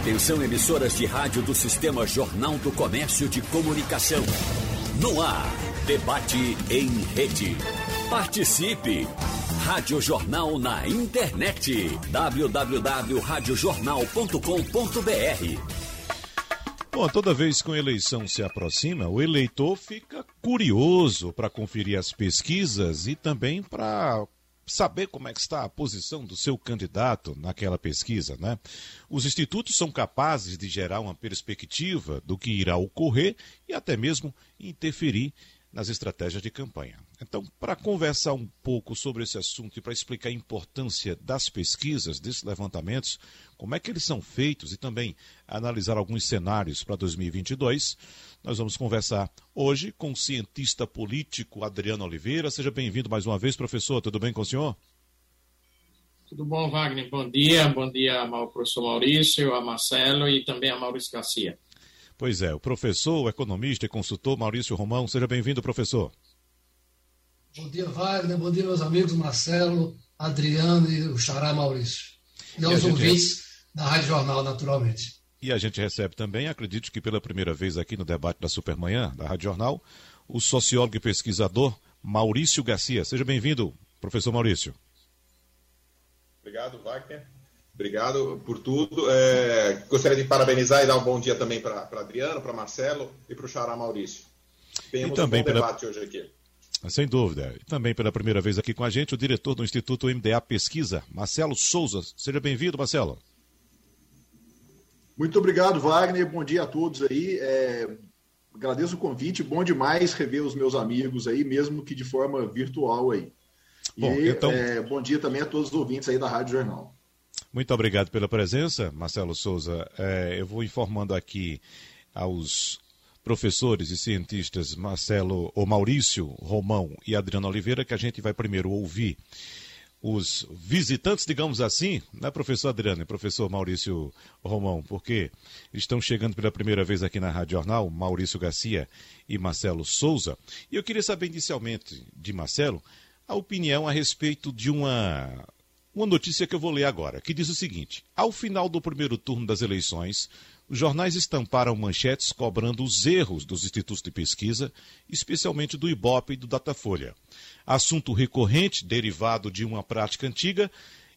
Atenção emissoras de rádio do Sistema Jornal do Comércio de Comunicação. No ar, debate em rede. Participe! Rádio Jornal na internet. www.radiojornal.com.br Bom, toda vez que uma eleição se aproxima, o eleitor fica curioso para conferir as pesquisas e também para saber como é que está a posição do seu candidato naquela pesquisa, né? Os institutos são capazes de gerar uma perspectiva do que irá ocorrer e até mesmo interferir nas estratégias de campanha. Então, para conversar um pouco sobre esse assunto e para explicar a importância das pesquisas, desses levantamentos, como é que eles são feitos e também analisar alguns cenários para 2022, nós vamos conversar hoje com o cientista político Adriano Oliveira. Seja bem-vindo mais uma vez, professor. Tudo bem com o senhor? Tudo bom, Wagner? Bom dia. Bom dia ao professor Maurício, a Marcelo e também a Maurício Garcia. Pois é, o professor, o economista e consultor Maurício Romão. Seja bem-vindo, professor. Bom dia, Wagner. Bom dia, meus amigos Marcelo, Adriano e o Xará Maurício. E aos ouvintes da Rádio Jornal, naturalmente. E a gente recebe também, acredito que pela primeira vez aqui no debate da Supermanhã, da Rádio Jornal, o sociólogo e pesquisador Maurício Garcia. Seja bem-vindo, professor Maurício. Obrigado, Wagner. Obrigado por tudo. É, gostaria de parabenizar e dar um bom dia também para Adriano, para Marcelo e para o Xará Maurício. Temos e também um bom pela... debate hoje aqui. Sem dúvida. E também pela primeira vez aqui com a gente, o diretor do Instituto MDA Pesquisa, Marcelo Souza. Seja bem-vindo, Marcelo. Muito obrigado, Wagner. Bom dia a todos aí. É, agradeço o convite. Bom demais rever os meus amigos aí, mesmo que de forma virtual aí. Bom, e, então... É, bom dia também a todos os ouvintes aí da Rádio Jornal. Muito obrigado pela presença, Marcelo Souza. É, eu vou informando aqui aos professores e cientistas Marcelo ou Maurício Romão e Adriano Oliveira que a gente vai primeiro ouvir os visitantes, digamos assim, né, professor Adriano e professor Maurício Romão, porque estão chegando pela primeira vez aqui na Rádio Jornal, Maurício Garcia e Marcelo Souza. E eu queria saber inicialmente de Marcelo a opinião a respeito de uma uma notícia que eu vou ler agora, que diz o seguinte: ao final do primeiro turno das eleições, os jornais estamparam manchetes cobrando os erros dos institutos de pesquisa, especialmente do Ibope e do Datafolha. Assunto recorrente, derivado de uma prática antiga,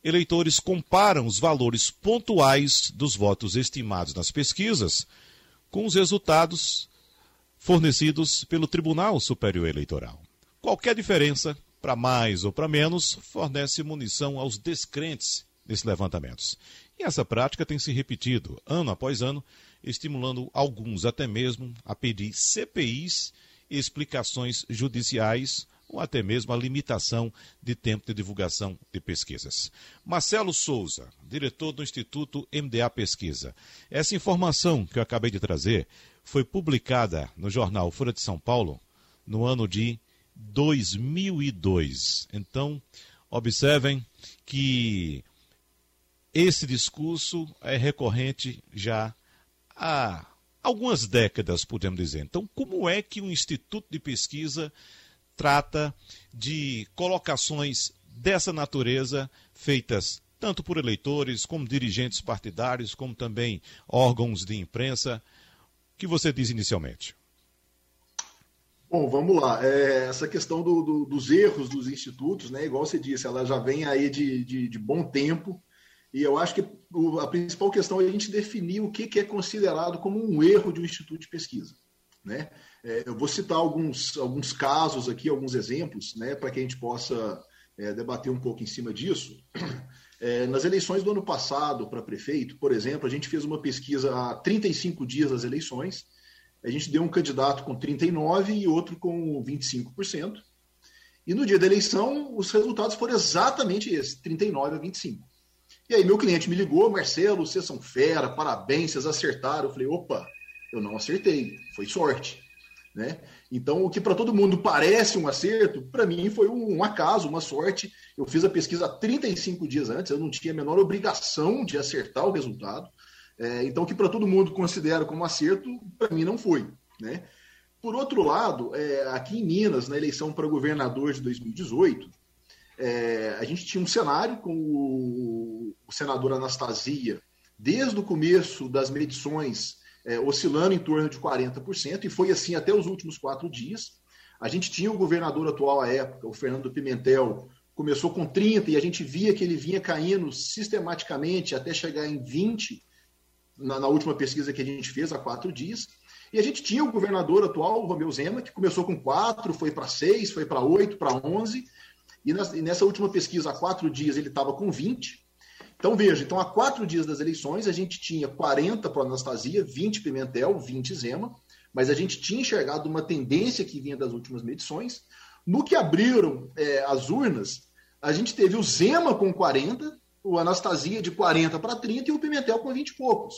eleitores comparam os valores pontuais dos votos estimados nas pesquisas com os resultados fornecidos pelo Tribunal Superior Eleitoral. Qualquer diferença para mais ou para menos, fornece munição aos descrentes nesses levantamentos. E essa prática tem se repetido ano após ano, estimulando alguns até mesmo a pedir CPIs e explicações judiciais ou até mesmo a limitação de tempo de divulgação de pesquisas. Marcelo Souza, diretor do Instituto MDA Pesquisa. Essa informação que eu acabei de trazer foi publicada no jornal Folha de São Paulo no ano de 2002. Então, observem que esse discurso é recorrente já há algumas décadas, podemos dizer. Então, como é que um instituto de pesquisa trata de colocações dessa natureza feitas tanto por eleitores, como dirigentes partidários, como também órgãos de imprensa? O que você diz inicialmente? Bom, vamos lá. É, essa questão do, do, dos erros dos institutos, né, igual você disse, ela já vem aí de, de, de bom tempo. E eu acho que a principal questão é a gente definir o que, que, é considerado como um erro de um instituto de pesquisa. Né? É, eu vou citar alguns, alguns casos aqui, alguns exemplos, né, para que a gente possa é, debater um pouco em cima disso. É, nas eleições do ano passado para prefeito, por exemplo, a gente fez uma pesquisa há 35 dias das eleições a gente deu um candidato com 39% e outro com 25%. E no dia da eleição, os resultados foram exatamente esses, 39 a 25. E aí meu cliente me ligou, Marcelo, vocês são fera, parabéns, vocês acertaram. Eu falei, opa, eu não acertei, foi sorte. Né? Então, o que para todo mundo parece um acerto, para mim foi um, acaso, uma sorte. Eu fiz a pesquisa 35 dias antes, eu não tinha a menor obrigação de acertar o resultado. É, então, que para todo mundo considera como acerto, para mim não foi. Né? Por outro lado, é, aqui em Minas, na eleição para governador de 2018, é, a gente tinha um cenário com o, o senador Anastasia desde o começo das medições, é, oscilando em torno de 40%, e foi assim até os últimos quatro dias. A gente tinha o governador atual à época, o Fernando Pimentel, começou com 30 e a gente via que ele vinha caindo sistematicamente até chegar em 20 na, na última pesquisa que a gente fez há quatro dias. E a gente tinha o governador atual, o Romeu Zema, que começou com 4, foi para 6, foi para 8, para 11. E nessa última pesquisa, há quatro dias, ele estava com 20. Então, veja, então, há quatro dias das eleições, a gente tinha 40 para Anastasia, 20 Pimentel, 20 Zema, mas a gente tinha enxergado uma tendência que vinha das últimas medições. No que abriram é, as urnas, a gente teve o Zema com 40, o Anastasia de 40 para 30 e o Pimentel com 20 e poucos.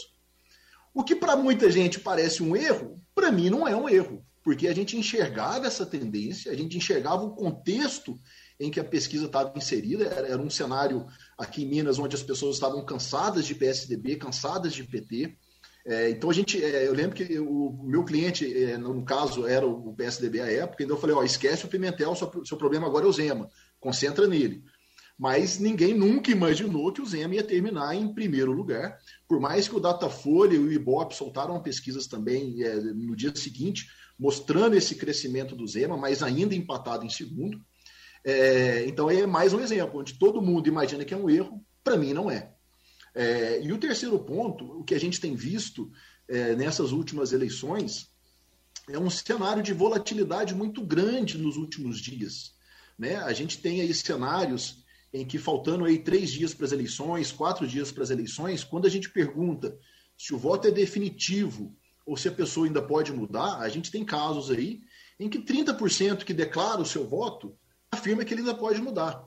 O que para muita gente parece um erro, para mim não é um erro, porque a gente enxergava essa tendência, a gente enxergava o contexto em que a pesquisa estava inserida, era, era um cenário aqui em Minas onde as pessoas estavam cansadas de PSDB, cansadas de PT, é, então a gente, é, eu lembro que o meu cliente, é, no caso, era o PSDB à época, então eu falei, ó, esquece o Pimentel, seu, seu problema agora é o Zema, concentra nele. Mas ninguém nunca imaginou que o Zema ia terminar em primeiro lugar, por mais que o Datafolha e o Ibope soltaram pesquisas também é, no dia seguinte, mostrando esse crescimento do Zema, mas ainda empatado em segundo. É, então é mais um exemplo, onde todo mundo imagina que é um erro, para mim não é. é. E o terceiro ponto, o que a gente tem visto é, nessas últimas eleições, é um cenário de volatilidade muito grande nos últimos dias. Né? A gente tem aí cenários em que faltando aí três dias para as eleições, quatro dias para as eleições, quando a gente pergunta se o voto é definitivo ou se a pessoa ainda pode mudar, a gente tem casos aí em que 30% que declara o seu voto afirma que ele ainda pode mudar.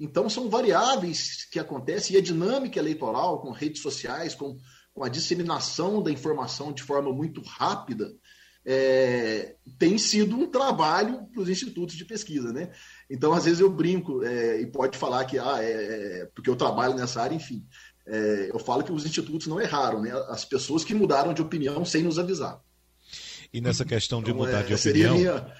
Então são variáveis que acontecem e a dinâmica eleitoral com redes sociais, com, com a disseminação da informação de forma muito rápida, é, tem sido um trabalho para os institutos de pesquisa, né? Então, às vezes eu brinco é, e pode falar que, ah, é, é, porque eu trabalho nessa área, enfim. É, eu falo que os institutos não erraram, né? As pessoas que mudaram de opinião sem nos avisar. E nessa questão de então, mudar de opinião. Seria minha,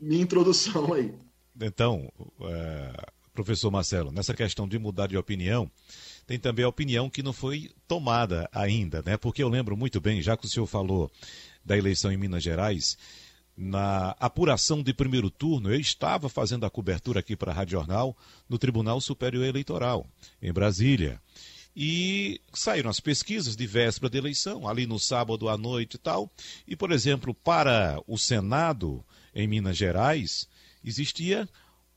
minha introdução aí. Então, é, professor Marcelo, nessa questão de mudar de opinião, tem também a opinião que não foi tomada ainda, né? Porque eu lembro muito bem, já que o senhor falou da eleição em Minas Gerais, na apuração de primeiro turno, eu estava fazendo a cobertura aqui para a Rádio Jornal no Tribunal Superior Eleitoral, em Brasília. E saíram as pesquisas de véspera de eleição, ali no sábado à noite e tal. E, por exemplo, para o Senado, em Minas Gerais, existia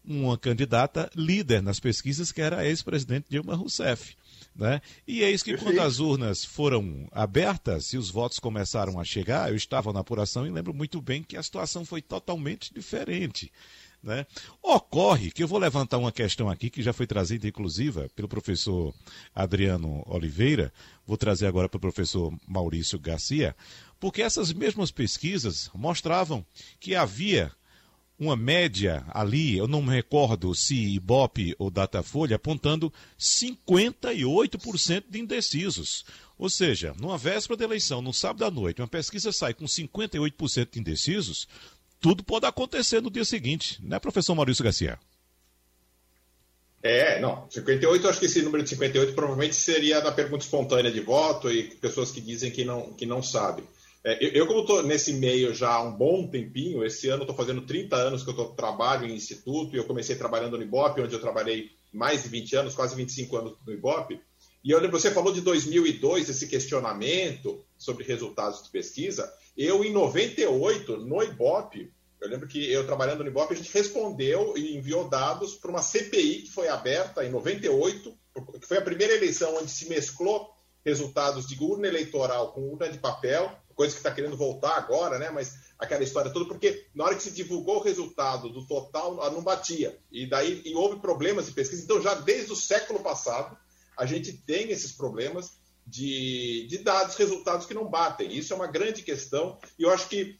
uma candidata líder nas pesquisas, que era a ex-presidente Dilma Rousseff. Né? E eis que quando as urnas foram abertas e os votos começaram a chegar, eu estava na apuração e lembro muito bem que a situação foi totalmente diferente. Né? Ocorre que eu vou levantar uma questão aqui que já foi trazida, inclusive, pelo professor Adriano Oliveira, vou trazer agora para o professor Maurício Garcia, porque essas mesmas pesquisas mostravam que havia uma média ali, eu não me recordo se Ibope ou Datafolha, apontando 58% de indecisos. Ou seja, numa véspera da eleição, no sábado à noite, uma pesquisa sai com 58% de indecisos, tudo pode acontecer no dia seguinte, né, professor Maurício Garcia? É, não, 58, acho que esse número de 58 provavelmente seria da pergunta espontânea de voto e pessoas que dizem que não, que não sabem. É, eu, como estou nesse meio já há um bom tempinho, esse ano estou fazendo 30 anos que eu tô, trabalho em instituto, e eu comecei trabalhando no Ibope, onde eu trabalhei mais de 20 anos, quase 25 anos no Ibope. E eu lembro, você falou de 2002, esse questionamento sobre resultados de pesquisa. Eu, em 98, no Ibope, eu lembro que eu trabalhando no Ibope, a gente respondeu e enviou dados para uma CPI que foi aberta em 98, que foi a primeira eleição onde se mesclou resultados de urna eleitoral com urna de papel coisa que está querendo voltar agora, né? Mas aquela história toda, porque na hora que se divulgou o resultado do total, não batia. E daí e houve problemas de pesquisa. Então, já desde o século passado, a gente tem esses problemas de, de dados, resultados que não batem. Isso é uma grande questão, e eu acho que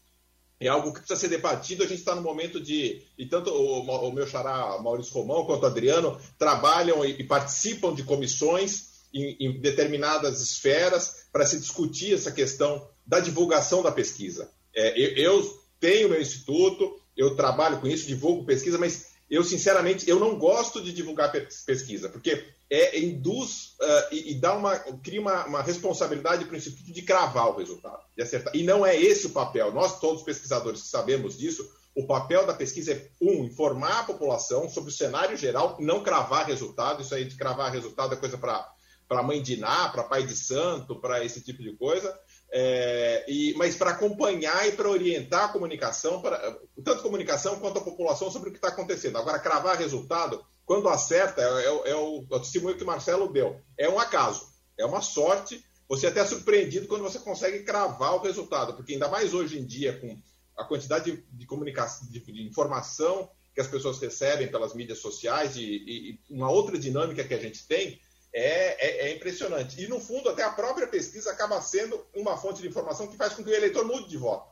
é algo que precisa ser debatido. A gente está no momento de. E tanto o, o meu xará Maurício Romão quanto o Adriano trabalham e, e participam de comissões em, em determinadas esferas para se discutir essa questão da divulgação da pesquisa. É, eu, eu, tenho meu instituto, eu trabalho com isso, divulgo pesquisa, mas eu sinceramente eu não gosto de divulgar pesquisa, porque é induz uh, e, e, dá uma cria uma, uma responsabilidade para o instituto de cravar o resultado, de acertar. E não é esse o papel. Nós todos pesquisadores que sabemos disso, o papel da pesquisa é um informar a população sobre o cenário geral, não cravar resultado. Isso aí de cravar resultado é coisa para para mãe de Ná, para pai de santo, para esse tipo de coisa. É, e, mas para acompanhar e para orientar a comunicação, para, tanto comunicação quanto a população sobre o que está acontecendo. Agora, cravar resultado, quando acerta, é, é, é, o, é o testemunho que o Marcelo deu. É um acaso, é uma sorte. Você é até surpreendido quando você consegue cravar o resultado, porque ainda mais hoje em dia, com a quantidade de, de comunicação, de, de, informação que as pessoas recebem pelas mídias sociais e, e, e uma outra dinâmica que a gente tem, é, é, é, impressionante. E, no fundo, até a própria pesquisa acaba sendo uma fonte de informação que faz com que o eleitor mude de voto.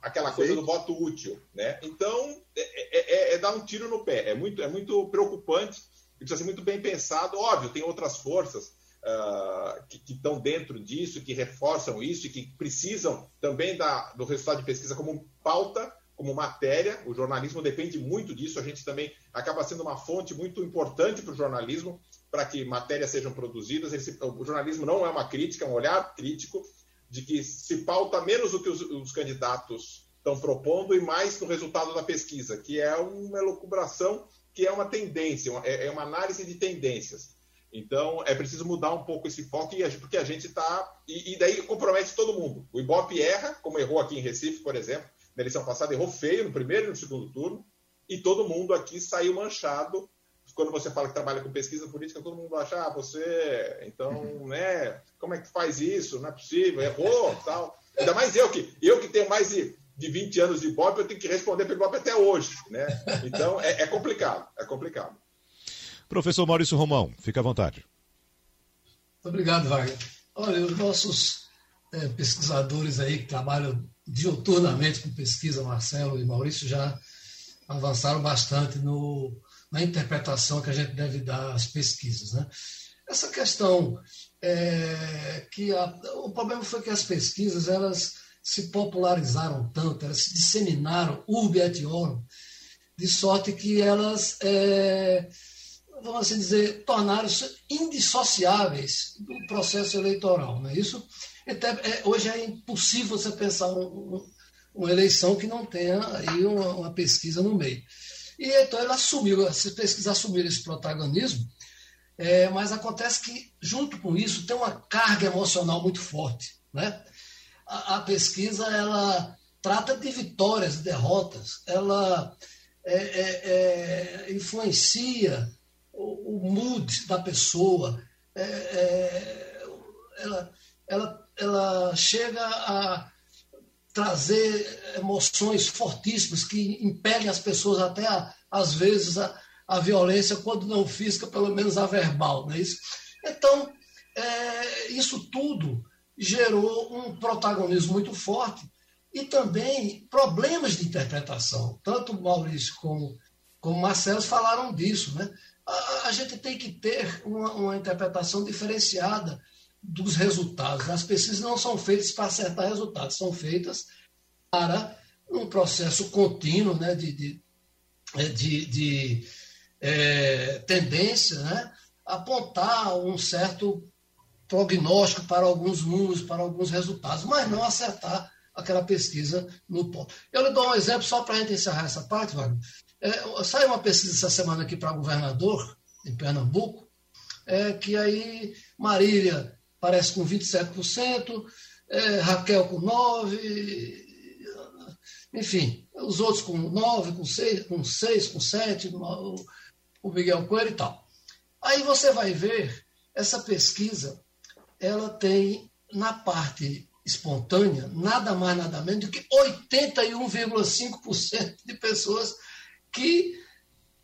Aquela coisa Sim. do voto útil. Né? Então, é é, é, é, dar um tiro no pé. É muito, é muito preocupante e precisa ser muito bem pensado. Óbvio, tem outras forças uh, que, que, estão dentro disso, que reforçam isso e que precisam também da, do resultado de pesquisa como pauta, como matéria. O jornalismo depende muito disso. A gente também acaba sendo uma fonte muito importante para o jornalismo para que matérias sejam produzidas. Esse, o jornalismo não é uma crítica, é um olhar crítico de que se pauta menos o que os, os candidatos estão propondo e mais no resultado da pesquisa, que é uma elucubração, que é uma tendência, é, é uma análise de tendências. Então, é preciso mudar um pouco esse foco, porque a gente está. E, daí compromete todo mundo. O Ibope erra, como errou aqui em Recife, por exemplo, na eleição passada, errou feio no primeiro e no segundo turno, e todo mundo aqui saiu manchado quando você fala que trabalha com pesquisa política, todo mundo acha, ah, você, então, né, como é que faz isso? Não é possível, errou, tal. Ainda mais eu que, eu que tenho mais de, de 20 anos de Ibope, eu tenho que responder pelo Ibope até hoje, né? Então, é, é complicado, é complicado. Professor Maurício Romão, fica à vontade. Muito obrigado, Wagner. Olha, os nossos é, pesquisadores aí que trabalham diuturnamente com pesquisa, Marcelo e Maurício, já avançaram bastante no, na interpretação que a gente deve dar às pesquisas. Né? Essa questão é, que a, o problema foi que as pesquisas elas se popularizaram tanto, elas se disseminaram urbi et orbi, de sorte que elas, é, vamos assim dizer, tornaram-se indissociáveis do processo eleitoral. Não é isso? É, hoje é impossível você pensar um, um, uma eleição que não tenha aí uma, uma pesquisa no meio. E então ele assumiu, as pesquisas assumiram esse protagonismo, é, mas acontece que, junto com isso, tem uma carga emocional muito forte. Né? A, a pesquisa ela trata de vitórias e derrotas, ela é, é, é influencia o, o, mood da pessoa, é, é, ela, ela, ela chega a trazer emoções fortíssimas que impelem as pessoas até, a, às vezes, a, a violência, quando não física, pelo menos a verbal. Não é isso? Então, é, isso tudo gerou um protagonismo muito forte e também problemas de interpretação. Tanto Maurício como, como Marcelo falaram disso. Né? A, a gente tem que ter uma, uma interpretação diferenciada dos resultados. As pesquisas não são feitas para acertar resultados, são feitas para um processo contínuo né, de, de, é, de, de é, tendência, né, apontar um certo prognóstico para alguns números, para alguns resultados, mas não acertar aquela pesquisa no ponto. Eu lhe dou um exemplo só para a gente encerrar essa parte, Wagner. É, saiu uma pesquisa essa semana aqui para governador, em Pernambuco, é, que aí Marília parece com 27%, é, Raquel com 9%, enfim, os outros com 9%, com 6%, com, 6, com 7%, o, Miguel Coelho e tal. Aí você vai ver, essa pesquisa, ela tem na parte espontânea, nada mais, nada menos do que 81,5% de pessoas que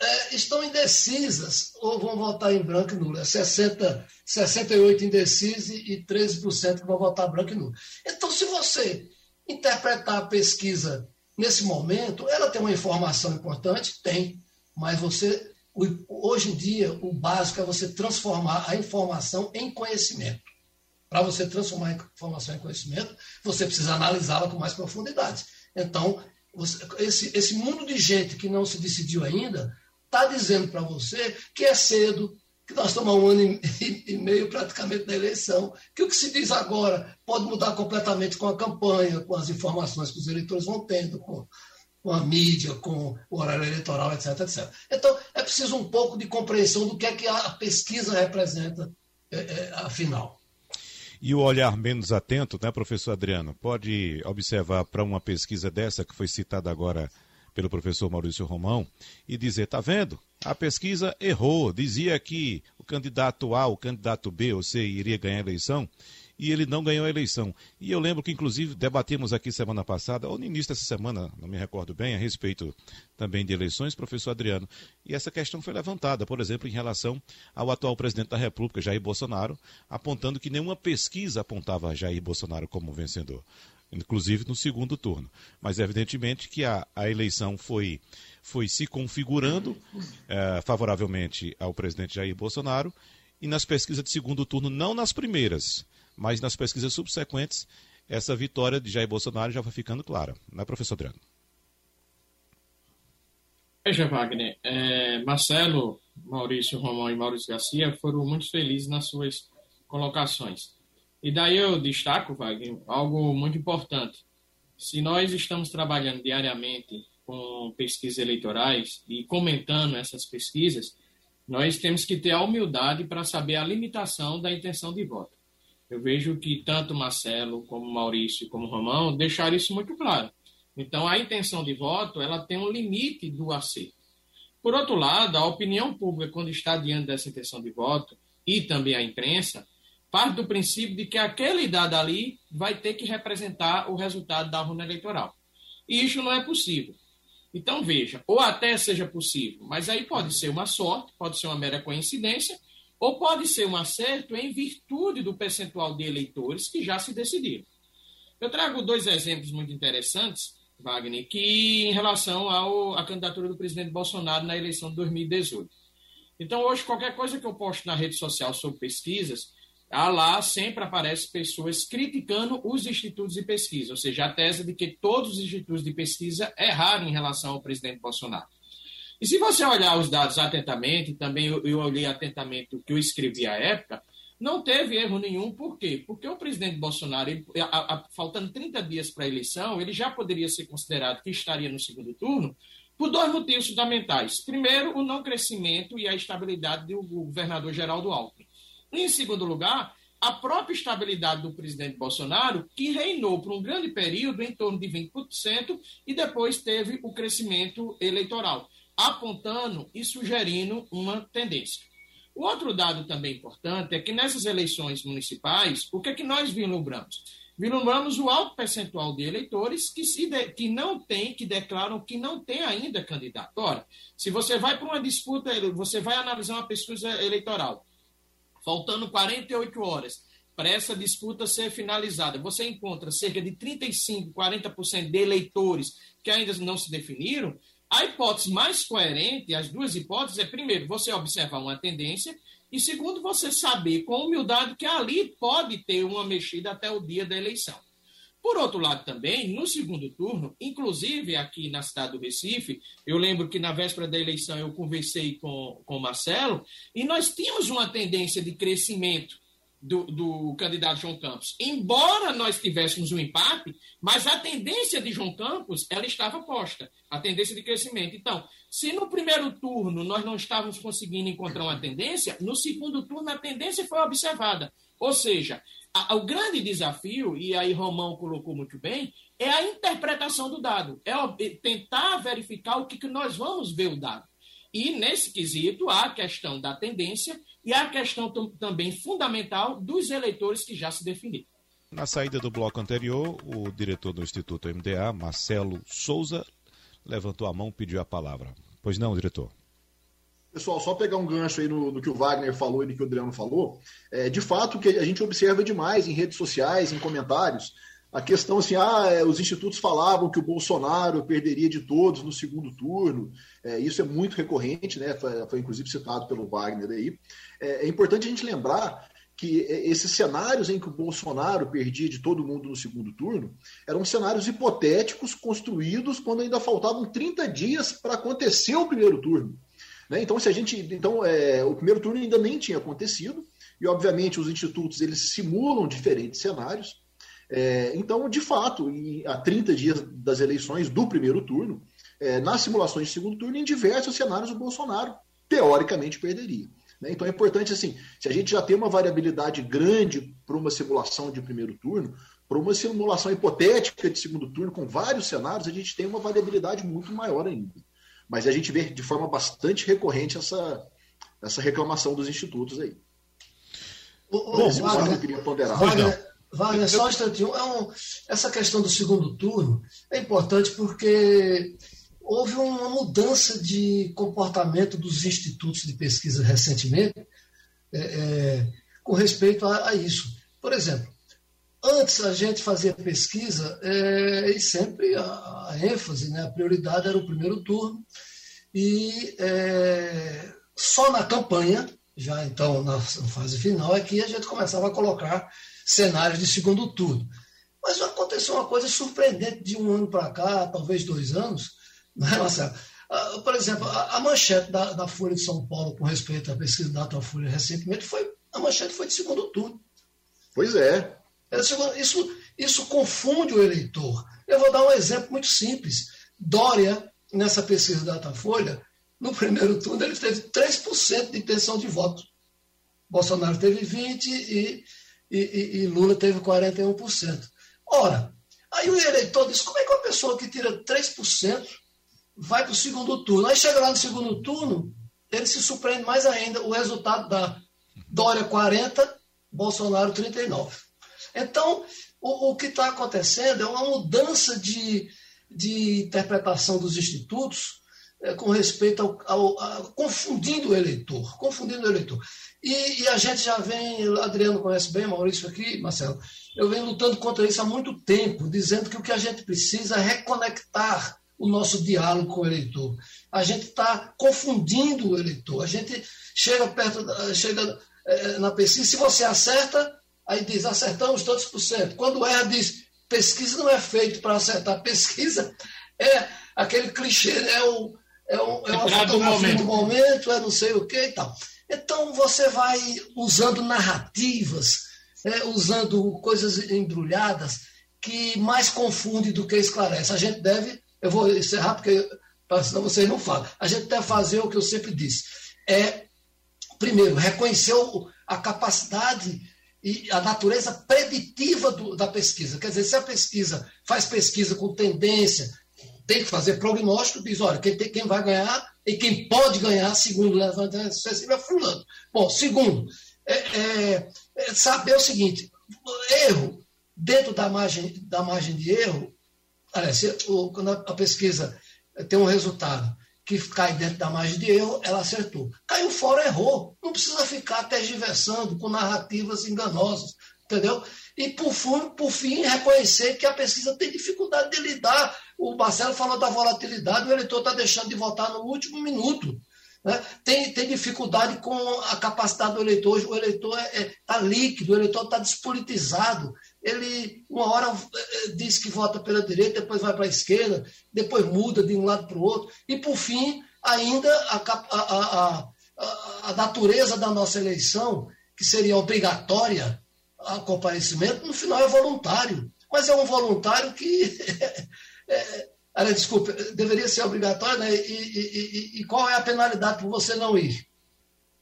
é, estão indecisas ou vão votar em branco e nulo. É 60, 68 indecisos e 13% que vão votar branco e nulo. Então, se você interpretar a pesquisa nesse momento, ela tem uma informação importante? Tem. Mas você, hoje em dia, o básico é você transformar a informação em conhecimento. Para você transformar a informação em conhecimento, você precisa analisá-la com mais profundidade. Então, esse, esse mundo de gente que não se decidiu ainda, está dizendo para você que é cedo, que nós estamos há um ano e meio praticamente da eleição, que o que se diz agora pode mudar completamente com a campanha, com as informações que os eleitores vão tendo, com, com a mídia, com o horário eleitoral, etc, etc. Então, é preciso um pouco de compreensão do que é que a pesquisa representa, é, é, afinal. E o olhar menos atento, né, professor Adriano, pode observar para uma pesquisa dessa que foi citada agora pelo professor Maurício Romão e dizer: está vendo? A pesquisa errou, dizia que o candidato A, o candidato B ou C iria ganhar a eleição e ele não ganhou a eleição. E eu lembro que, inclusive, debatimos aqui semana passada, ou no início dessa semana, não me recordo bem, a respeito também de eleições, professor Adriano, e essa questão foi levantada, por exemplo, em relação ao atual presidente da República, Jair Bolsonaro, apontando que nenhuma pesquisa apontava Jair Bolsonaro como vencedor inclusive no segundo turno. Mas evidentemente que a, a eleição foi, foi se configurando é, favoravelmente ao presidente Jair Bolsonaro e nas pesquisas de segundo turno, não nas primeiras, mas nas pesquisas subsequentes, essa vitória de Jair Bolsonaro já vai ficando clara, não é, professor Adriano? Veja, Wagner, é, Marcelo, Maurício Romão e Maurício Garcia foram muito felizes nas suas colocações. E daí eu destaco, Wagner, algo muito importante. Se nós estamos trabalhando diariamente com pesquisas eleitorais e comentando essas pesquisas, nós temos que ter a humildade para saber a limitação da intenção de voto. Eu vejo que tanto Marcelo, como Maurício, como Romão deixaram isso muito claro. Então, a intenção de voto ela tem um limite do acerto. Por outro lado, a opinião pública, quando está diante dessa intenção de voto, e também a imprensa, parte do princípio de que aquele dado ali vai ter que representar o resultado da urna eleitoral. E isso não é possível. Então, veja, ou até seja possível, mas aí pode ser uma sorte, pode ser uma mera coincidência, ou pode ser um acerto em virtude do percentual de eleitores que já se decidiram. Eu trago dois exemplos muito interessantes, Wagner, que em relação ao, à candidatura do presidente Bolsonaro na eleição de 2018. Então, hoje, qualquer coisa que eu posto na rede social sobre pesquisas, ah, lá sempre aparece pessoas criticando os institutos de pesquisa, ou seja, a tese de que todos os institutos de pesquisa erraram em relação ao presidente Bolsonaro. E se você olhar os dados atentamente, também eu, eu olhei atentamente o que eu escrevi à época, não teve erro nenhum, por quê? Porque o presidente Bolsonaro, ele, a, a, faltando 30 dias para a eleição, ele já poderia ser considerado que estaria no segundo turno, por dois motivos fundamentais. Primeiro, o não crescimento e a estabilidade do governador Geraldo Alckmin. Em segundo lugar, a própria estabilidade do presidente Bolsonaro, que reinou por um grande período em torno de 20%, e depois teve o crescimento eleitoral, apontando e sugerindo uma tendência. O outro dado também importante é que nessas eleições municipais, o que é que nós vislumbramos? Vislumbramos o alto percentual de eleitores que, se de, que não tem, que declaram que não tem ainda candidato. Ora, se você vai para uma disputa, você vai analisar uma pesquisa eleitoral faltando 48 horas para essa disputa ser finalizada, você encontra cerca de 35, 40% de eleitores que ainda não se definiram, a hipótese mais coerente, as duas hipóteses, é primeiro, você observar uma tendência, e segundo, você saber com humildade que ali pode ter uma mexida até o dia da eleição. Por outro lado, também, no segundo turno, inclusive aqui na cidade do Recife, eu lembro que na véspera da eleição eu conversei com, com o Marcelo, e nós tínhamos uma tendência de crescimento do, do, candidato João Campos. Embora nós tivéssemos um empate, mas a tendência de João Campos ela estava posta, a tendência de crescimento. Então, se no primeiro turno nós não estávamos conseguindo encontrar uma tendência, no segundo turno a tendência foi observada. Ou seja, o grande desafio, e aí Romão colocou muito bem, é a interpretação do dado, é tentar verificar o que, que nós vamos ver o dado. E nesse quesito há a questão da tendência e há a questão também fundamental dos eleitores que já se definiram. Na saída do bloco anterior, o diretor do Instituto MDA, Marcelo Souza, levantou a mão e pediu a palavra. Pois não, diretor? Pessoal, só pegar um gancho aí no, no, que o Wagner falou e no que o Adriano falou. É, de fato, que a gente observa demais em redes sociais, em comentários, a questão assim, ah, é, os institutos falavam que o Bolsonaro perderia de todos no segundo turno. É, isso é muito recorrente, né? Foi, foi, inclusive citado pelo Wagner aí. É, é importante a gente lembrar que esses cenários em que o Bolsonaro perdia de todo mundo no segundo turno eram cenários hipotéticos construídos quando ainda faltavam 30 dias para acontecer o primeiro turno. Né? Então, se a gente, então é, o primeiro turno ainda nem tinha acontecido e, obviamente, os institutos eles simulam diferentes cenários. É, então, de fato, em, há 30 dias das eleições do primeiro turno, é, nas simulações de segundo turno, em diversos cenários, o Bolsonaro teoricamente perderia. Né? Então é importante assim, se a gente já tem uma variabilidade grande para uma simulação de primeiro turno, para uma simulação hipotética de segundo turno com vários cenários, a gente tem uma variabilidade muito maior ainda. Mas a gente vê de forma bastante recorrente essa, essa reclamação dos institutos aí. Bom, Wagner, eu queria ponderar. Wagner, Wagner, só um instantinho. É um, essa questão do segundo turno é importante porque houve uma mudança de comportamento dos institutos de pesquisa recentemente é, é, com respeito a, a, isso. Por exemplo, antes a gente fazia pesquisa é, e sempre a, a, ênfase, né, a prioridade era o primeiro turno e é, só na campanha, já então na fase final, é que a gente começava a colocar cenários de segundo turno. Mas aconteceu uma coisa surpreendente de um ano para cá, talvez dois anos, né, Marcelo? Uh, por exemplo, a, manchete da, da, Folha de São Paulo com respeito à pesquisa da Datafolha recentemente foi a manchete foi de segundo turno. Pois é. Isso, isso confunde o eleitor. Eu vou dar um exemplo muito simples. Dória, nessa pesquisa da Datafolha, no primeiro turno ele teve 3% de intenção de voto. Bolsonaro teve 20% e, e, e Lula teve 41%. Ora, aí o eleitor diz: como é que uma pessoa que tira 3% vai para o segundo turno. Aí chega lá no segundo turno, ele se surpreende mais ainda. O resultado da Dória 40, Bolsonaro 39. Então, o, o que está acontecendo é uma mudança de, de interpretação dos institutos é, com respeito ao, ao a, confundindo o eleitor, confundindo o eleitor. E, e, a gente já vem, Adriano conhece bem, Maurício aqui, Marcelo, eu venho lutando contra isso há muito tempo, dizendo que o que a gente precisa é reconectar o nosso diálogo com o eleitor. A gente está confundindo o eleitor. A gente chega perto, chega é, na pesquisa, se você acerta, aí diz acertamos todos por cento. Quando erra, diz pesquisa não é feito para acertar. Pesquisa é aquele clichê, né? é, o, é, o, é uma fotografia momento. do momento, é não sei o que e tal. Então você vai usando narrativas, é, usando coisas embrulhadas que mais confunde do que esclarece. A gente deve eu vou encerrar porque senão vocês não falam. A gente deve fazer o que eu sempre disse. É, primeiro, reconhecer a capacidade e a natureza preditiva do, da pesquisa. Quer dizer, se a pesquisa faz pesquisa com tendência, tem que fazer prognóstico, diz, olha, quem, tem, quem vai ganhar e quem pode ganhar, segundo o levantamento sucessivo, é fulano. Bom, segundo, é, é, é saber o seguinte, erro, dentro da margem, da margem de erro, Aliás, quando a pesquisa tem um resultado que cai dentro da margem de erro, ela acertou. Caiu fora, errou. Não precisa ficar tergiversando com narrativas enganosas, entendeu? E, por fim, por fim, reconhecer que a pesquisa tem dificuldade de lidar. O Marcelo falou da volatilidade, o eleitor está deixando de votar no último minuto. Né? Tem, tem dificuldade com a capacidade do eleitor. O eleitor está é, é, tá líquido, o eleitor está despolitizado ele uma hora eh, diz que vota pela direita, depois vai para a esquerda, depois muda de um lado para o outro, e por fim, ainda a, a, a, a, natureza da nossa eleição, que seria obrigatória a comparecimento, no final é voluntário. Mas é um voluntário que. é, é, desculpa, deveria ser obrigatório, né? E, e, e, e, qual é a penalidade por você não ir?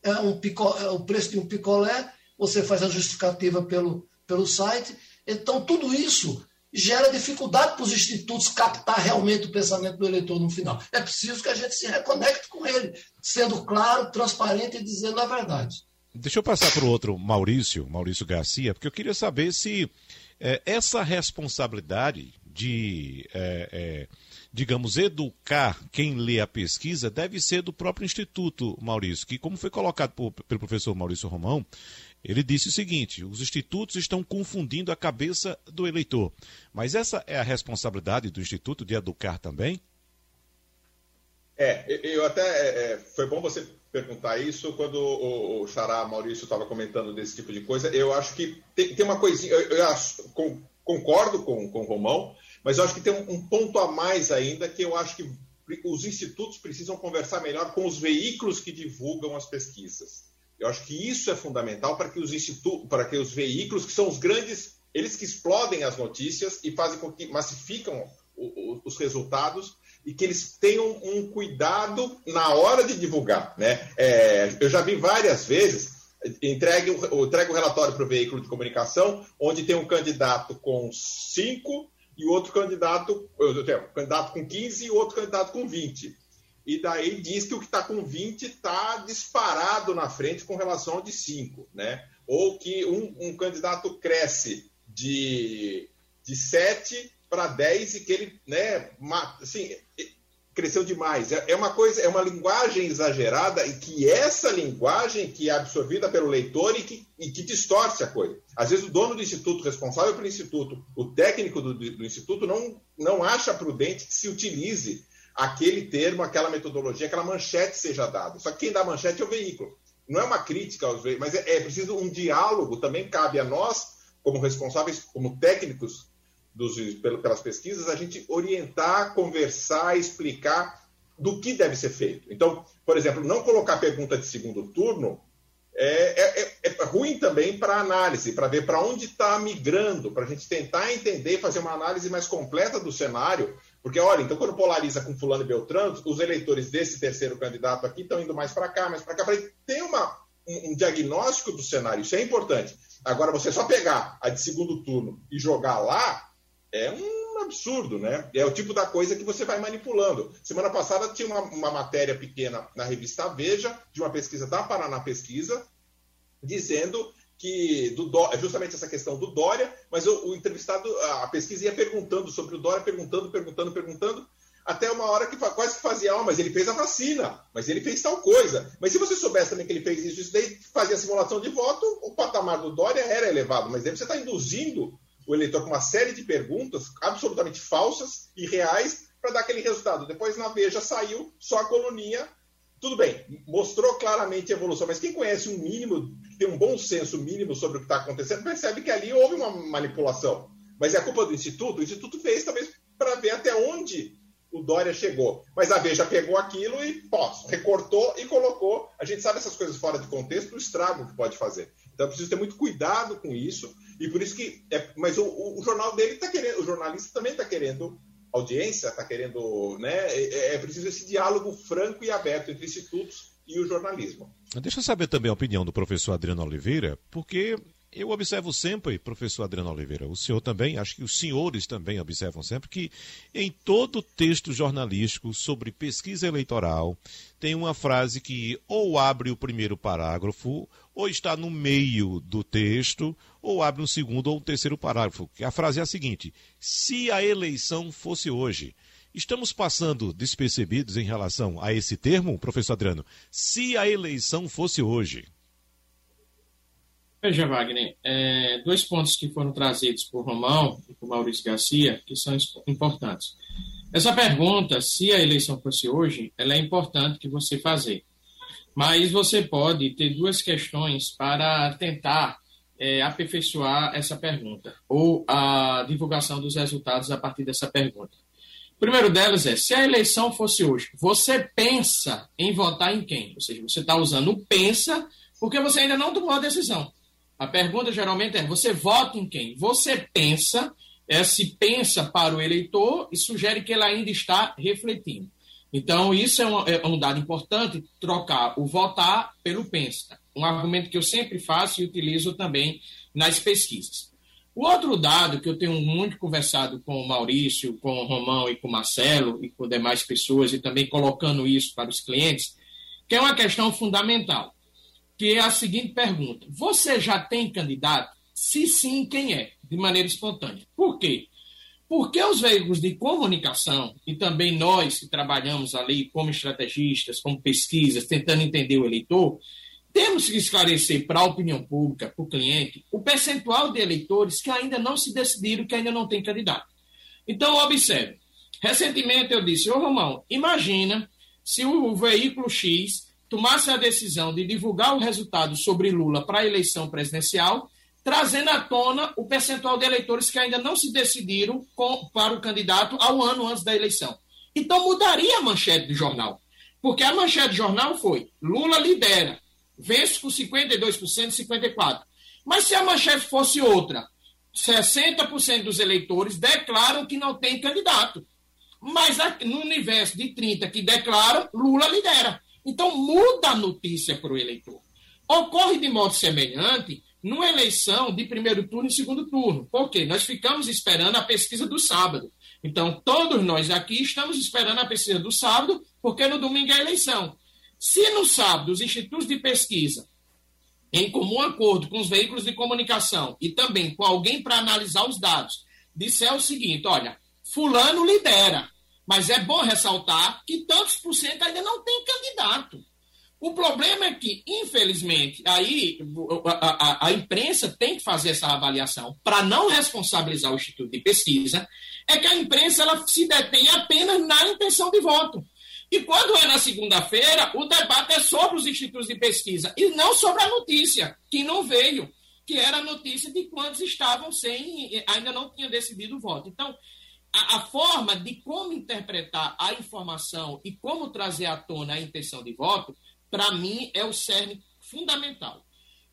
É, um pico, é o preço de um picolé, você faz a justificativa pelo, pelo site então, tudo isso gera dificuldade para os institutos captar realmente o pensamento do eleitor no final. É preciso que a gente se reconecte com ele, sendo claro, transparente e dizendo a verdade. Deixa eu passar para o outro Maurício, Maurício Garcia, porque eu queria saber se é, essa responsabilidade de, é, é, digamos, educar quem lê a pesquisa deve ser do próprio Instituto, Maurício, que, como foi colocado por, pelo professor Maurício Romão, ele disse o seguinte: os institutos estão confundindo a cabeça do eleitor. Mas essa é a responsabilidade do instituto de educar também? É, eu até. É, é foi bom você perguntar isso quando o, o Xará Maurício estava comentando desse tipo de coisa. Eu acho que tem, tem uma coisinha. Eu, eu acho, com, concordo com, com o Romão, mas eu acho que tem um, um ponto a mais ainda que eu acho que os institutos precisam conversar melhor com os veículos que divulgam as pesquisas. Eu acho que isso é fundamental para que os institutos, para que os veículos, que são os grandes, eles que explodem as notícias e fazem com que massificam os resultados e que eles tenham um cuidado na hora de divulgar. Né? É, eu já vi várias vezes, entregue, entregue o relatório para o veículo de comunicação, onde tem um candidato com cinco e outro candidato, eu tenho, um candidato com 15 e outro candidato com 20. E daí diz que o que está com 20 está disparado na frente com relação ao de 5, né? Ou que um, um candidato cresce de, de 7 para 10 e que ele, né, assim, cresceu demais. É, é uma coisa, é uma linguagem exagerada e que essa linguagem que é absorvida pelo leitor e que, e que distorce a coisa. Às vezes o dono do instituto, responsável pelo instituto, o técnico do, do instituto não, não acha prudente que se utilize aquele termo, aquela metodologia, aquela manchete seja dada. Só que quem dá manchete é o veículo. Não é uma crítica aos veículos, mas é, é preciso um diálogo. Também cabe a nós, como responsáveis, como técnicos dos, pelas pesquisas, a gente orientar, conversar, explicar do que deve ser feito. Então, por exemplo, não colocar pergunta de segundo turno é, é, é, é ruim também para análise, para ver para onde está migrando, para a gente tentar entender fazer uma análise mais completa do cenário. Porque, olha, então quando polariza com fulano e Beltrano, os eleitores desse terceiro candidato aqui estão indo mais para cá, mais para cá, para ter uma, um, um diagnóstico do cenário. Isso é importante. Agora, você só pegar a de segundo turno e jogar lá, é um absurdo, né? É o tipo da coisa que você vai manipulando. Semana passada tinha uma, uma matéria pequena na revista Veja, de uma pesquisa da Paraná Pesquisa, dizendo que do justamente essa questão do Dória, mas o, o, entrevistado, a pesquisa ia perguntando sobre o Dória, perguntando, perguntando, perguntando, até uma hora que quase que fazia, oh, mas ele fez a vacina, mas ele fez tal coisa. Mas se você soubesse também que ele fez isso, isso daí fazia simulação de voto, o patamar do Dória era elevado, mas aí você está induzindo o eleitor com uma série de perguntas absolutamente falsas e reais para dar aquele resultado. Depois na Veja saiu só a coluninha. Tudo bem, mostrou claramente a evolução, mas quem conhece um mínimo, tem um bom senso mínimo sobre o que está acontecendo, percebe que ali houve uma manipulação. Mas é a culpa do Instituto? O Instituto fez talvez para ver até onde o Dória chegou. Mas a Veja pegou aquilo e pô, recortou e colocou. A gente sabe essas coisas fora de contexto, o estrago que pode fazer. Então precisa ter muito cuidado com isso. E por isso que. É, mas o, o, jornal dele está querendo, o jornalista também está querendo audiência, está querendo. Né, é, é preciso esse diálogo franco e aberto entre institutos e o jornalismo. Deixa eu saber também a opinião do professor Adriano Oliveira, porque eu observo sempre, professor Adriano Oliveira, o senhor também, acho que os senhores também observam sempre, que em todo texto jornalístico sobre pesquisa eleitoral tem uma frase que ou abre o primeiro parágrafo, ou está no meio do texto, ou abre um segundo ou um terceiro parágrafo. A frase é a seguinte: se a eleição fosse hoje. Estamos passando despercebidos em relação a esse termo, professor Adriano? Se a eleição fosse hoje. Veja, Wagner, é, dois pontos que foram trazidos por Romão e por Maurício Garcia que são importantes. Essa pergunta, se a eleição fosse hoje, ela é importante que você fazer. Mas você pode ter duas questões para tentar é, aperfeiçoar essa pergunta, ou a divulgação dos resultados a partir dessa pergunta. O primeiro delas é: se a eleição fosse hoje, você pensa em votar em quem? Ou seja, você está usando o pensa porque você ainda não tomou a decisão. A pergunta geralmente é: você vota em quem? Você pensa, é, se pensa para o eleitor e sugere que ele ainda está refletindo. Então, isso é um, é um dado importante, trocar o votar pelo pensa. Um argumento que eu sempre faço e utilizo também nas pesquisas. O outro dado que eu tenho muito conversado com o Maurício, com o Romão e com o Marcelo e com demais pessoas, e também colocando isso para os clientes, que é uma questão fundamental que é a seguinte pergunta: Você já tem candidato? Se sim, quem é? De maneira espontânea. Por quê? Porque os veículos de comunicação, e também nós que trabalhamos ali como estrategistas, como pesquisas, tentando entender o eleitor, temos que esclarecer para a opinião pública, para o cliente, o percentual de eleitores que ainda não se decidiram, que ainda não tem candidato. Então, observe. Recentemente eu disse, ô Romão, imagina se o veículo X tomasse a decisão de divulgar o resultado sobre Lula para a eleição presidencial, trazendo à tona o percentual de eleitores que ainda não se decidiram com, para o candidato ao ano antes da eleição. Então mudaria a manchete do jornal. Porque a manchete do jornal foi: Lula lidera, vence com 52% e 54%. Mas se a manchete fosse outra, 60% dos eleitores declaram que não tem candidato. Mas no universo de 30 que declaram, Lula lidera. Então muda a notícia para o eleitor. Ocorre de modo semelhante numa eleição de primeiro turno e segundo turno. Por quê? Nós ficamos esperando a pesquisa do sábado. Então, todos nós aqui estamos esperando a pesquisa do sábado, porque no domingo é eleição. Se no sábado os institutos de pesquisa, em comum acordo com os veículos de comunicação e também com alguém para analisar os dados, disser o seguinte: olha, Fulano lidera, mas é bom ressaltar que tantos por cento ainda não tem candidato. O problema é que, infelizmente, aí a, a, a imprensa tem que fazer essa avaliação para não responsabilizar o Instituto de Pesquisa, é que a imprensa ela se detém apenas na intenção de voto. E quando é na segunda-feira, o debate é sobre os institutos de pesquisa e não sobre a notícia, que não veio, que era a notícia de quantos estavam sem, ainda não tinham decidido o voto. Então, a, a forma de como interpretar a informação e como trazer à tona a intenção de voto, para mim, é o cerne fundamental.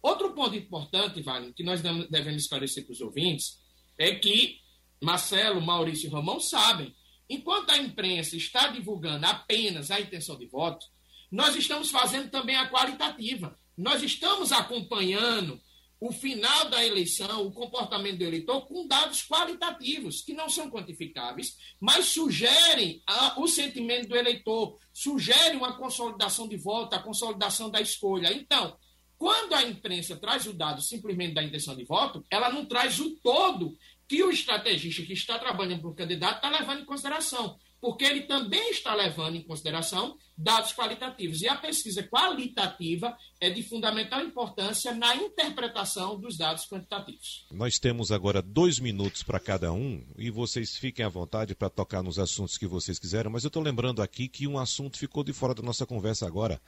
Outro ponto importante, Wagner, que nós devemos esclarecer para os ouvintes, é que Marcelo, Maurício e Romão sabem Enquanto a imprensa está divulgando apenas a intenção de voto, nós estamos fazendo também a qualitativa. Nós estamos acompanhando o final da eleição, o comportamento do eleitor, com dados qualitativos, que não são quantificáveis, mas sugerem a, o sentimento do eleitor, sugerem uma consolidação de voto, a consolidação da escolha. Então, quando a imprensa traz o dado simplesmente da intenção de voto, ela não traz o todo que o estrategista que está trabalhando para o candidato está levando em consideração, porque ele também está levando em consideração dados qualitativos. E a pesquisa qualitativa é de fundamental importância na interpretação dos dados quantitativos. Nós temos agora dois minutos para cada um e vocês fiquem à vontade para tocar nos assuntos que vocês quiserem, mas eu estou lembrando aqui que um assunto ficou de fora da nossa conversa agora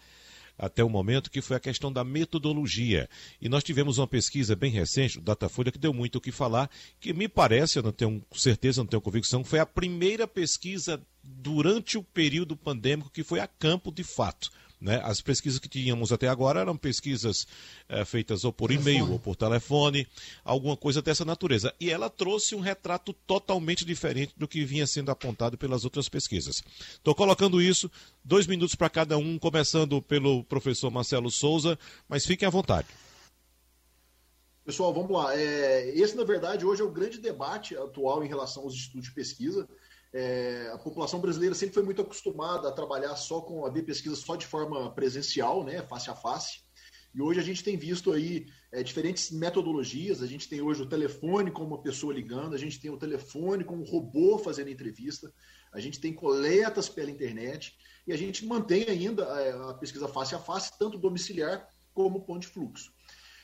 até o momento, que foi a questão da metodologia. E nós tivemos uma pesquisa bem recente, o Datafolha, que deu muito o que falar, que me parece, eu não tenho certeza, não tenho convicção, foi a primeira pesquisa durante o período pandêmico que foi a campo de fato. Né? As pesquisas que tínhamos até agora eram pesquisas é, feitas ou por e-mail ou por telefone, alguma coisa dessa natureza. E ela trouxe um retrato totalmente diferente do que vinha sendo apontado pelas outras pesquisas. Estou colocando isso, dois minutos para cada um, começando pelo professor Marcelo Souza, mas fiquem à vontade. Pessoal, vamos lá. É, esse, na verdade, hoje é o grande debate atual em relação aos estudos de pesquisa. É, a população brasileira sempre foi muito acostumada a trabalhar só com a pesquisa só de forma presencial, né, face a face. E hoje a gente tem visto aí é, diferentes metodologias. A gente tem hoje o telefone com uma pessoa ligando, a gente tem o telefone com um robô fazendo entrevista, a gente tem coletas pela internet e a gente mantém ainda é, a pesquisa face a face, tanto domiciliar como ponto de fluxo.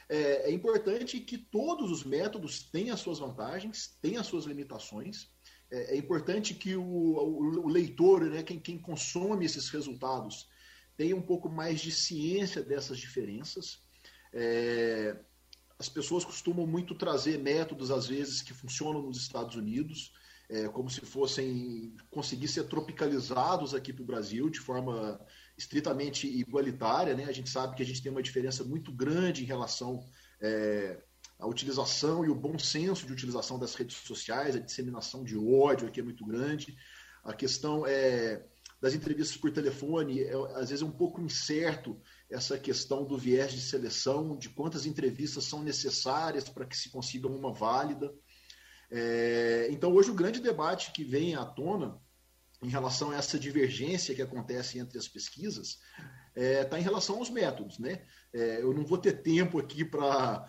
É, é importante que todos os métodos tenham as suas vantagens, tenham as suas limitações. É, é, importante que o, o, o leitor, né, quem, quem, consome esses resultados, tenha um pouco mais de ciência dessas diferenças. É, as pessoas costumam muito trazer métodos, às vezes, que funcionam nos Estados Unidos, é, como se fossem conseguir ser tropicalizados aqui para o Brasil de forma estritamente igualitária. Né? A gente sabe que a gente tem uma diferença muito grande em relação é, a utilização e o bom senso de utilização das redes sociais, a disseminação de ódio aqui é muito grande. A questão é, das entrevistas por telefone, é, às vezes é um pouco incerto essa questão do viés de seleção, de quantas entrevistas são necessárias para que se consiga uma válida. É, então, hoje, o grande debate que vem à tona em relação a essa divergência que acontece entre as pesquisas está é, tá em relação aos métodos. Né? É, eu não vou ter tempo aqui para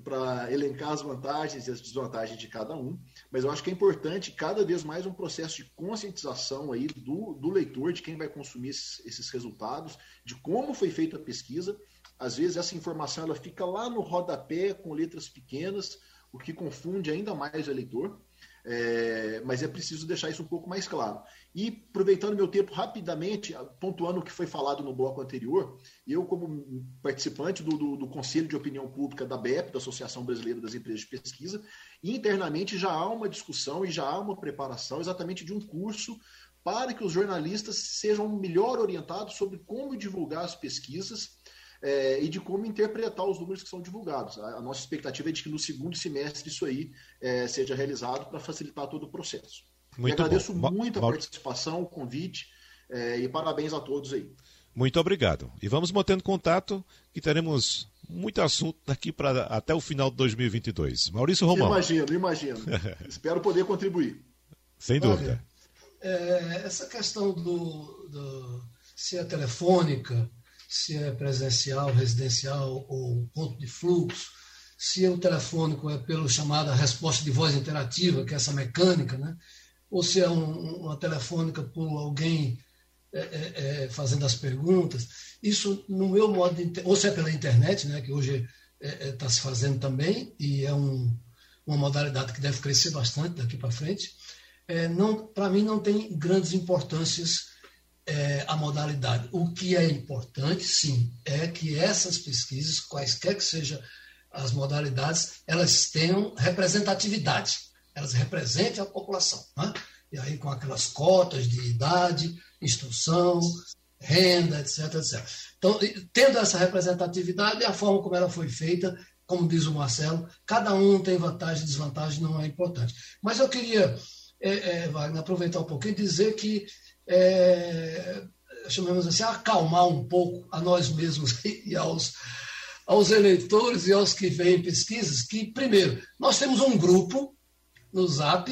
para elencar as vantagens e as desvantagens de cada um, mas eu acho que é importante cada vez mais um processo de conscientização aí do, do leitor, de quem vai consumir esses, esses, resultados, de como foi feita a pesquisa. Às vezes essa informação ela fica lá no rodapé com letras pequenas, o que confunde ainda mais o leitor. É, mas é preciso deixar isso um pouco mais claro. E, aproveitando meu tempo rapidamente, pontuando o que foi falado no bloco anterior, eu, como participante do, do, do Conselho de Opinião Pública da BEP, da Associação Brasileira das Empresas de Pesquisa, internamente já há uma discussão e já há uma preparação exatamente de um curso para que os jornalistas sejam melhor orientados sobre como divulgar as pesquisas é, e de como interpretar os números que são divulgados. A, a, nossa expectativa é de que no segundo semestre isso aí é, seja realizado para facilitar todo o processo. Muito e agradeço bom. muito a participação, o convite é, e parabéns a todos aí. Muito obrigado. E vamos mantendo contato, que teremos muito assunto daqui para até o final de 2022. Maurício Romão. Imagino, imagino. Espero poder contribuir. Sem dúvida. é, essa questão do, do, se é telefônica, se é presencial, residencial ou ponto de fluxo, se é o telefônico é pelo chamada resposta de voz interativa, que é essa mecânica, né? ou se é um, uma telefônica por alguém é, é, é, fazendo as perguntas. Isso, no meu modo de. Ou se é pela internet, né, que hoje está é, é, se fazendo também, e é um, uma modalidade que deve crescer bastante daqui para frente. É, para mim, não tem grandes importâncias a modalidade. O que é importante, sim, é que essas pesquisas, quaisquer que sejam as modalidades, elas tenham representatividade, elas representem a população. Né? E aí, com aquelas cotas de idade, instrução, renda, etc, etc. Então, tendo essa representatividade, a forma como ela foi feita, como diz o Marcelo, cada um tem vantagem e desvantagem, não é importante. Mas eu queria, é, é, Wagner, aproveitar um pouquinho e dizer que, é, chamamos assim, acalmar um pouco a nós mesmos e aos, aos eleitores e aos que veem pesquisas, que, primeiro, nós temos um grupo no Zap,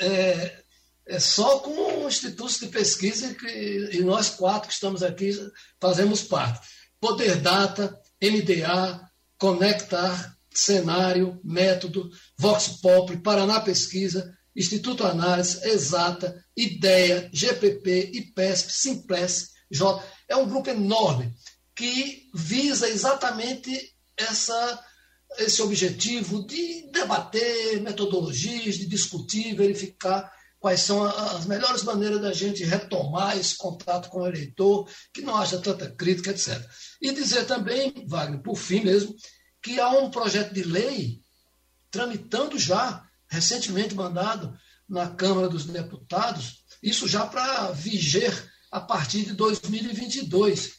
é, é só com institutos de pesquisa que, e nós quatro que estamos aqui fazemos parte. Poder Data, MDA, Conectar, Cenário, Método, Vox Pop, Paraná Pesquisa, Instituto Análise, Exata, IDEA, GPP, IPESP, Simples, J. É um grupo enorme que visa exatamente essa, esse objetivo de debater metodologias, de discutir, verificar quais são as melhores maneiras da gente retomar esse contato com o eleitor, que não haja tanta crítica, etc. E dizer também, Wagner, por fim mesmo, que há um projeto de lei tramitando já, recentemente mandado na Câmara dos Deputados, isso já para viger a partir de 2022,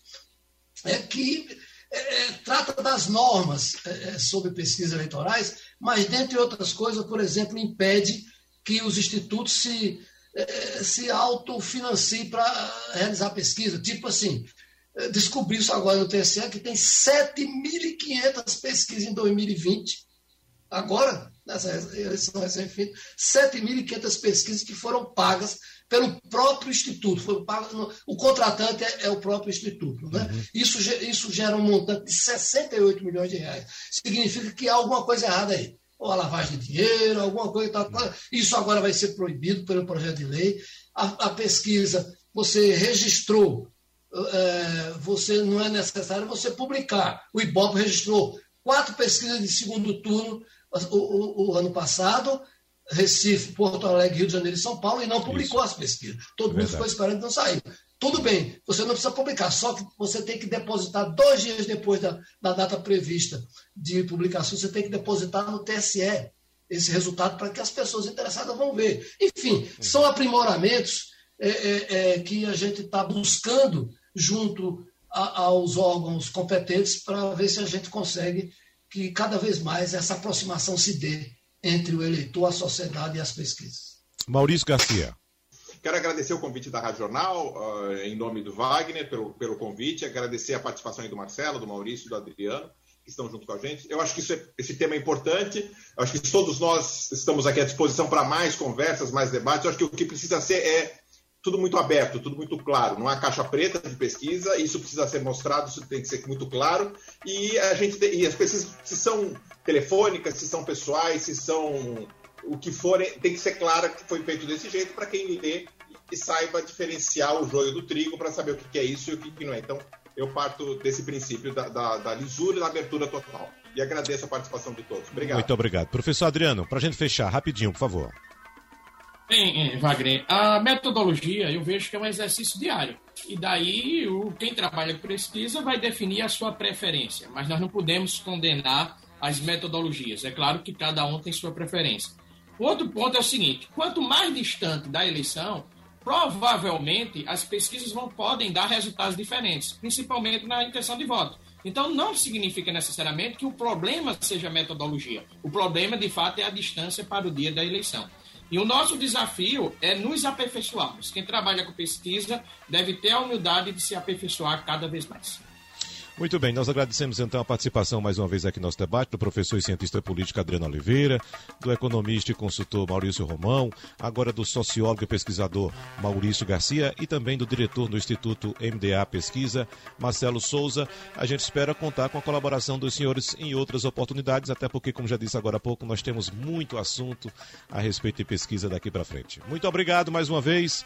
é que é, é, trata das normas é, é sobre pesquisas eleitorais, mas, dentre outras coisas, por exemplo, impede que os institutos se, eh, se autofinanciem para realizar pesquisa. Tipo assim, descobriu-se agora no TSE que tem 7.500 pesquisas em 2020. Agora, nessa eleição recém-feita, 7.500 pesquisas que foram pagas pelo próprio Instituto. Foram pagas no, o contratante é, é, o próprio Instituto. Né? Uhum. Isso, isso gera um montante de 68 milhões de reais. Significa que há alguma coisa errada aí ou a lavagem de dinheiro, alguma coisa. Tal, Isso agora vai ser proibido pelo projeto de lei. A, a pesquisa, você registrou, é, você não é necessário você publicar. O IBOP registrou quatro pesquisas de segundo turno o, o, o ano passado, Recife, Porto Alegre, Rio de Janeiro e São Paulo, e não publicou Isso. as pesquisas. Todo Verdade. mundo ficou esperando e não saiu. Tudo bem, você não precisa publicar, só que você tem que depositar dois dias depois da, da data prevista de publicação, você tem que depositar no TSE esse resultado para que as pessoas interessadas vão ver. Enfim, são aprimoramentos é, é, é, que a gente está buscando junto a, aos órgãos competentes para ver se a gente consegue que cada vez mais essa aproximação se dê entre o eleitor, a sociedade e as pesquisas. Maurício Garcia. Quero agradecer o convite da Rádio Jornal, uh, em nome do Wagner, pelo, pelo convite, agradecer a participação do Marcelo, do Maurício, do Adriano, que estão junto com a gente. Eu acho que é, esse tema é importante, eu acho que todos nós estamos aqui à disposição para mais conversas, mais debates. Eu acho que o que precisa ser é tudo muito aberto, tudo muito claro. Não há caixa preta de pesquisa, isso precisa ser mostrado, isso tem que ser muito claro. E a gente e as pesquisas se são telefônicas, se são pessoais, se são o que for, tem que ser claro que foi feito desse jeito para quem lê e saiba diferenciar o joio do trigo para saber o que é isso e o que não é. Então, eu parto desse princípio da, da, da lisura e da abertura total. E agradeço a participação de todos. Obrigado. Muito obrigado. Professor Adriano, para a gente fechar, rapidinho, por favor. Bem, Wagner, a metodologia eu vejo que é um exercício diário. E daí, o, quem trabalha com pesquisa vai definir a sua preferência. Mas nós não podemos condenar as metodologias. É claro que cada um tem sua preferência. Outro ponto é o seguinte: quanto mais distante da eleição, provavelmente as pesquisas vão, podem dar resultados diferentes, principalmente na intenção de voto. Então, não significa necessariamente que o problema seja a metodologia. O problema, de fato, é a distância para o dia da eleição. E o nosso desafio é nos aperfeiçoarmos. Quem trabalha com pesquisa deve ter a humildade de se aperfeiçoar cada vez mais. Muito bem, nós agradecemos então a participação mais uma vez aqui no nosso debate do professor e cientista político Adriano Oliveira, do economista e consultor Maurício Romão, agora do sociólogo e pesquisador Maurício Garcia e também do diretor do Instituto MDA Pesquisa, Marcelo Souza. A gente espera contar com a colaboração dos senhores em outras oportunidades, até porque, como já disse agora há pouco, nós temos muito assunto a respeito de pesquisa daqui para frente. Muito obrigado mais uma vez.